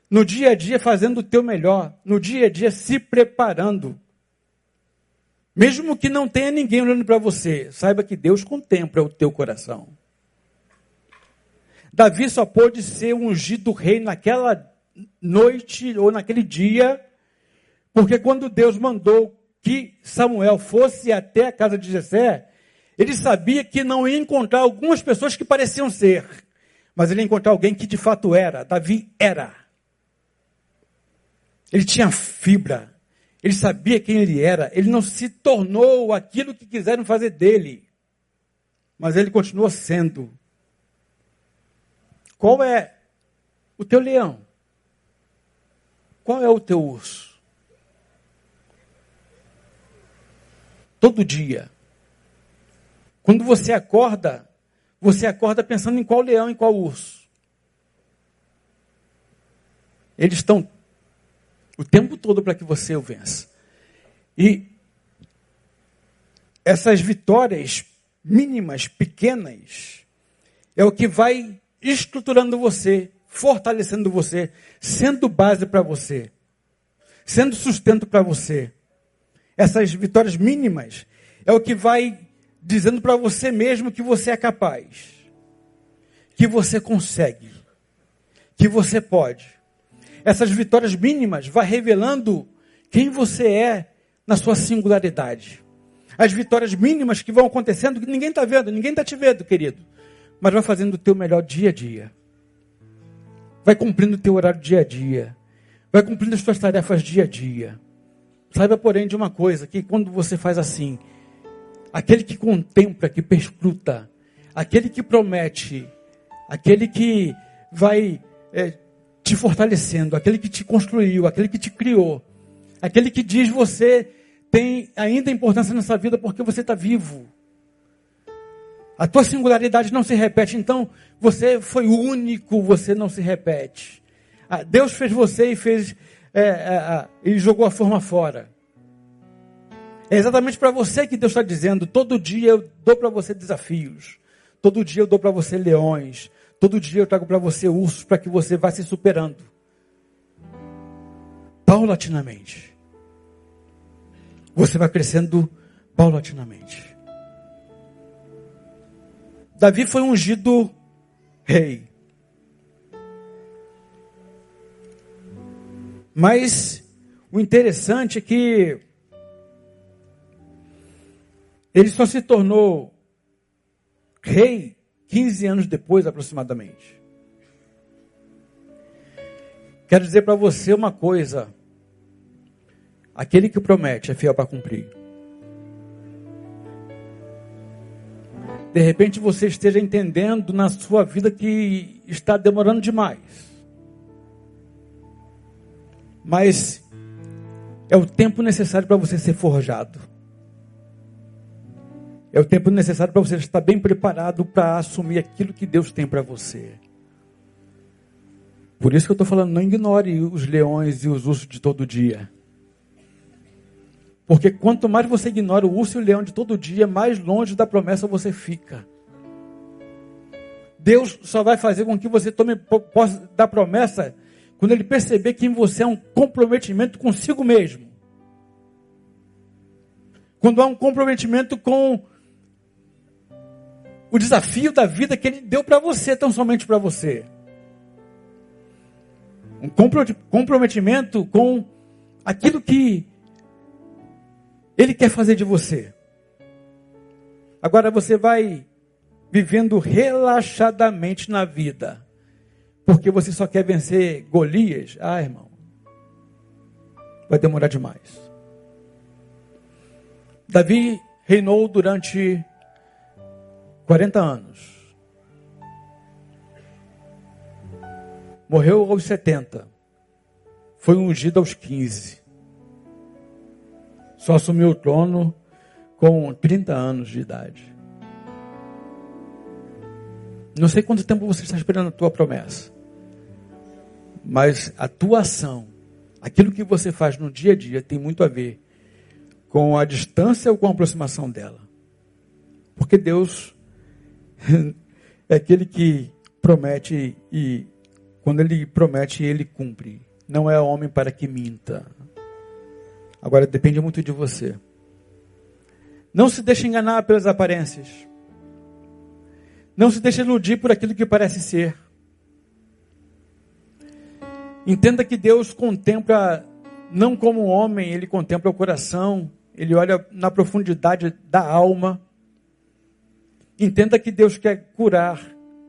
No dia a dia fazendo o teu melhor. No dia a dia se preparando. Mesmo que não tenha ninguém olhando para você, saiba que Deus contempla o teu coração. Davi só pôde ser ungido rei naquela noite ou naquele dia, porque quando Deus mandou que Samuel fosse até a casa de Jessé, ele sabia que não ia encontrar algumas pessoas que pareciam ser, mas ele ia encontrar alguém que de fato era. Davi era. Ele tinha fibra. Ele sabia quem ele era. Ele não se tornou aquilo que quiseram fazer dele. Mas ele continuou sendo. Qual é o teu leão? Qual é o teu urso? Todo dia. Quando você acorda, você acorda pensando em qual leão e qual urso. Eles estão o tempo todo para que você o vença. E essas vitórias mínimas, pequenas, é o que vai estruturando você, fortalecendo você, sendo base para você, sendo sustento para você. Essas vitórias mínimas é o que vai dizendo para você mesmo que você é capaz, que você consegue, que você pode essas vitórias mínimas vai revelando quem você é na sua singularidade. As vitórias mínimas que vão acontecendo, que ninguém está vendo, ninguém está te vendo, querido. Mas vai fazendo o teu melhor dia a dia. Vai cumprindo o teu horário dia a dia. Vai cumprindo as suas tarefas dia a dia. Saiba, porém, de uma coisa, que quando você faz assim, aquele que contempla, que perscruta, aquele que promete, aquele que vai é, te fortalecendo, aquele que te construiu, aquele que te criou, aquele que diz você tem ainda importância nessa vida porque você está vivo. A tua singularidade não se repete, então você foi único, você não se repete. Ah, Deus fez você e fez é, é, e jogou a forma fora. É exatamente para você que Deus está dizendo: todo dia eu dou para você desafios, todo dia eu dou para você leões, Todo dia eu trago para você ursos para que você vá se superando. Paulatinamente. Você vai crescendo paulatinamente. Davi foi ungido rei. Mas o interessante é que ele só se tornou rei 15 anos depois, aproximadamente. Quero dizer para você uma coisa: aquele que promete é fiel para cumprir. De repente você esteja entendendo na sua vida que está demorando demais. Mas é o tempo necessário para você ser forjado. É o tempo necessário para você estar bem preparado para assumir aquilo que Deus tem para você. Por isso que eu estou falando, não ignore os leões e os ursos de todo dia. Porque quanto mais você ignora o urso e o leão de todo dia, mais longe da promessa você fica. Deus só vai fazer com que você tome posse da promessa quando ele perceber que em você há um comprometimento consigo mesmo. Quando há um comprometimento com o desafio da vida que ele deu para você, tão somente para você. Um comprometimento com aquilo que ele quer fazer de você. Agora você vai vivendo relaxadamente na vida, porque você só quer vencer Golias. Ah, irmão, vai demorar demais. Davi reinou durante 40 anos. Morreu aos 70. Foi ungido aos 15. Só assumiu o trono com 30 anos de idade. Não sei quanto tempo você está esperando a tua promessa. Mas a tua ação, aquilo que você faz no dia a dia, tem muito a ver com a distância ou com a aproximação dela. Porque Deus é aquele que promete e quando ele promete, ele cumpre. Não é homem para que minta. Agora depende muito de você. Não se deixe enganar pelas aparências. Não se deixe iludir por aquilo que parece ser. Entenda que Deus contempla, não como homem, ele contempla o coração, ele olha na profundidade da alma. Entenda que Deus quer curar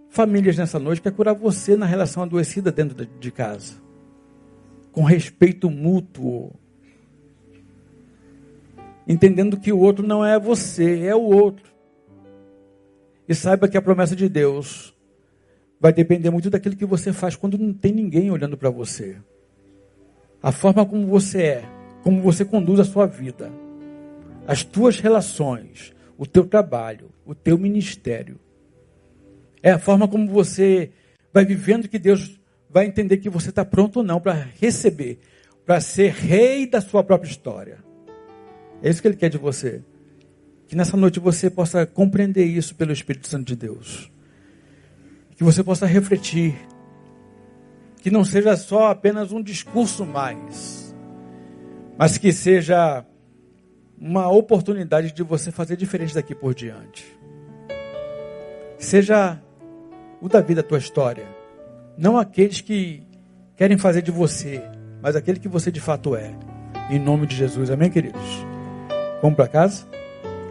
famílias nessa noite, quer curar você na relação adoecida dentro de casa. Com respeito mútuo. Entendendo que o outro não é você, é o outro. E saiba que a promessa de Deus vai depender muito daquilo que você faz quando não tem ninguém olhando para você. A forma como você é, como você conduz a sua vida, as tuas relações, o teu trabalho, o teu ministério é a forma como você vai vivendo que Deus vai entender que você está pronto ou não para receber, para ser rei da sua própria história. É isso que Ele quer de você. Que nessa noite você possa compreender isso pelo Espírito Santo de Deus. Que você possa refletir. Que não seja só apenas um discurso mais, mas que seja uma oportunidade de você fazer diferente daqui por diante. Seja o Davi da tua história. Não aqueles que querem fazer de você, mas aquele que você de fato é. Em nome de Jesus. Amém, queridos? Vamos para casa?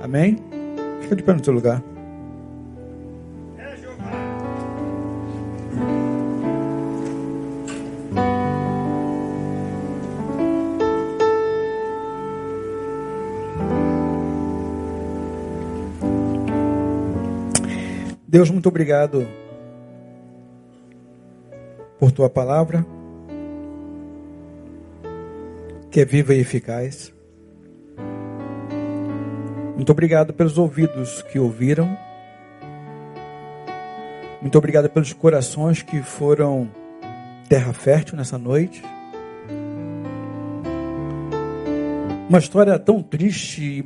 Amém? Fica de pé no seu lugar. Deus, muito obrigado por tua palavra, que é viva e eficaz. Muito obrigado pelos ouvidos que ouviram. Muito obrigado pelos corações que foram terra fértil nessa noite. Uma história tão triste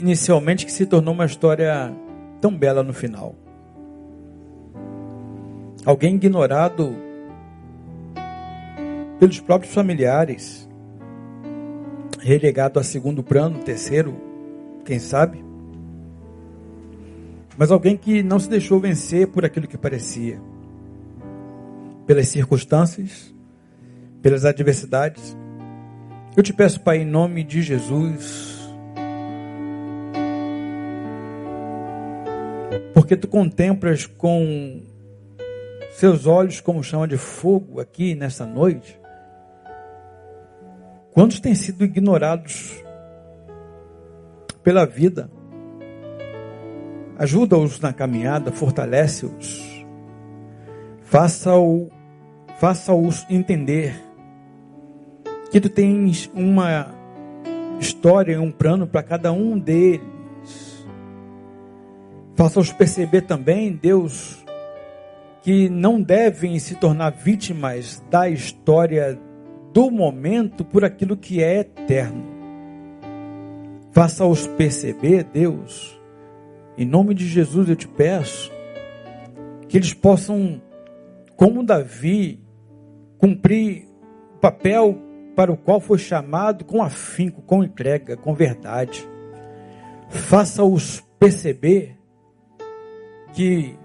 inicialmente que se tornou uma história tão bela no final. Alguém ignorado pelos próprios familiares, relegado a segundo plano, terceiro, quem sabe? Mas alguém que não se deixou vencer por aquilo que parecia, pelas circunstâncias, pelas adversidades. Eu te peço, Pai, em nome de Jesus, porque tu contemplas com seus olhos como chama de fogo aqui nessa noite? Quantos têm sido ignorados pela vida? Ajuda-os na caminhada, fortalece-os. Faça-os faça entender que tu tens uma história um plano para cada um deles. Faça-os perceber também, Deus, que não devem se tornar vítimas da história do momento por aquilo que é eterno. Faça-os perceber, Deus, em nome de Jesus eu te peço, que eles possam, como Davi, cumprir o papel para o qual foi chamado com afinco, com entrega, com verdade. Faça-os perceber que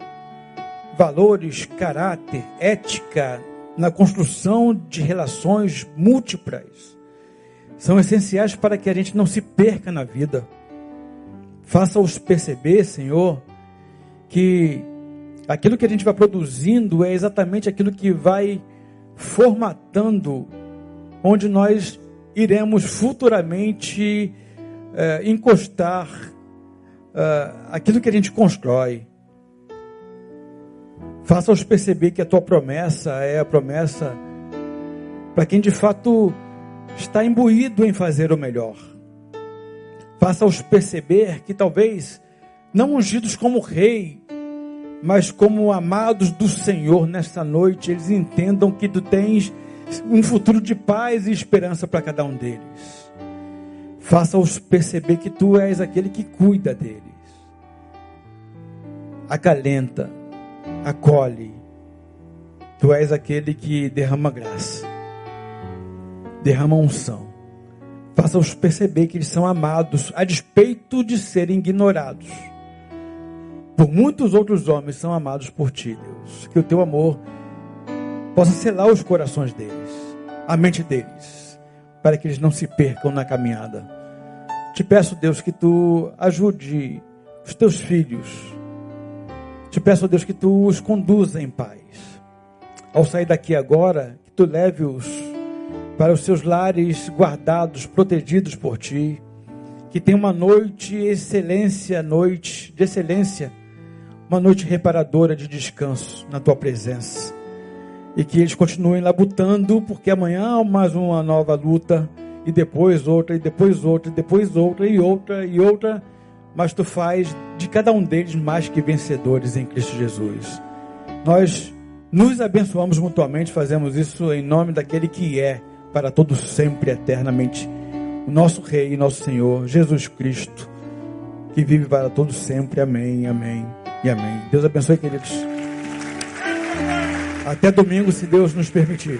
valores, caráter, ética na construção de relações múltiplas são essenciais para que a gente não se perca na vida. Faça-os perceber, Senhor, que aquilo que a gente vai produzindo é exatamente aquilo que vai formatando onde nós iremos futuramente eh, encostar eh, aquilo que a gente constrói. Faça-os perceber que a tua promessa é a promessa para quem de fato está imbuído em fazer o melhor. Faça-os perceber que talvez não ungidos como rei, mas como amados do Senhor nesta noite, eles entendam que tu tens um futuro de paz e esperança para cada um deles. Faça-os perceber que tu és aquele que cuida deles. Acalenta acolhe. Tu és aquele que derrama graça, derrama unção. Faça-os perceber que eles são amados, a despeito de serem ignorados. Por muitos outros homens são amados por ti, Deus. Que o teu amor possa selar os corações deles, a mente deles, para que eles não se percam na caminhada. Te peço, Deus, que tu ajude os teus filhos. Te peço, Deus, que tu os conduza em paz. Ao sair daqui agora, que tu leve-os para os seus lares guardados, protegidos por ti. Que tenha uma noite excelência, noite de excelência, uma noite reparadora de descanso na tua presença. E que eles continuem labutando, porque amanhã há mais uma nova luta, e depois outra, e depois outra, e depois outra, e outra, e outra. Mas tu faz de cada um deles mais que vencedores em Cristo Jesus. Nós nos abençoamos mutuamente, fazemos isso em nome daquele que é para todo sempre, eternamente. O nosso Rei e nosso Senhor, Jesus Cristo, que vive para todo sempre. Amém, amém e amém. Deus abençoe, queridos. Até domingo, se Deus nos permitir.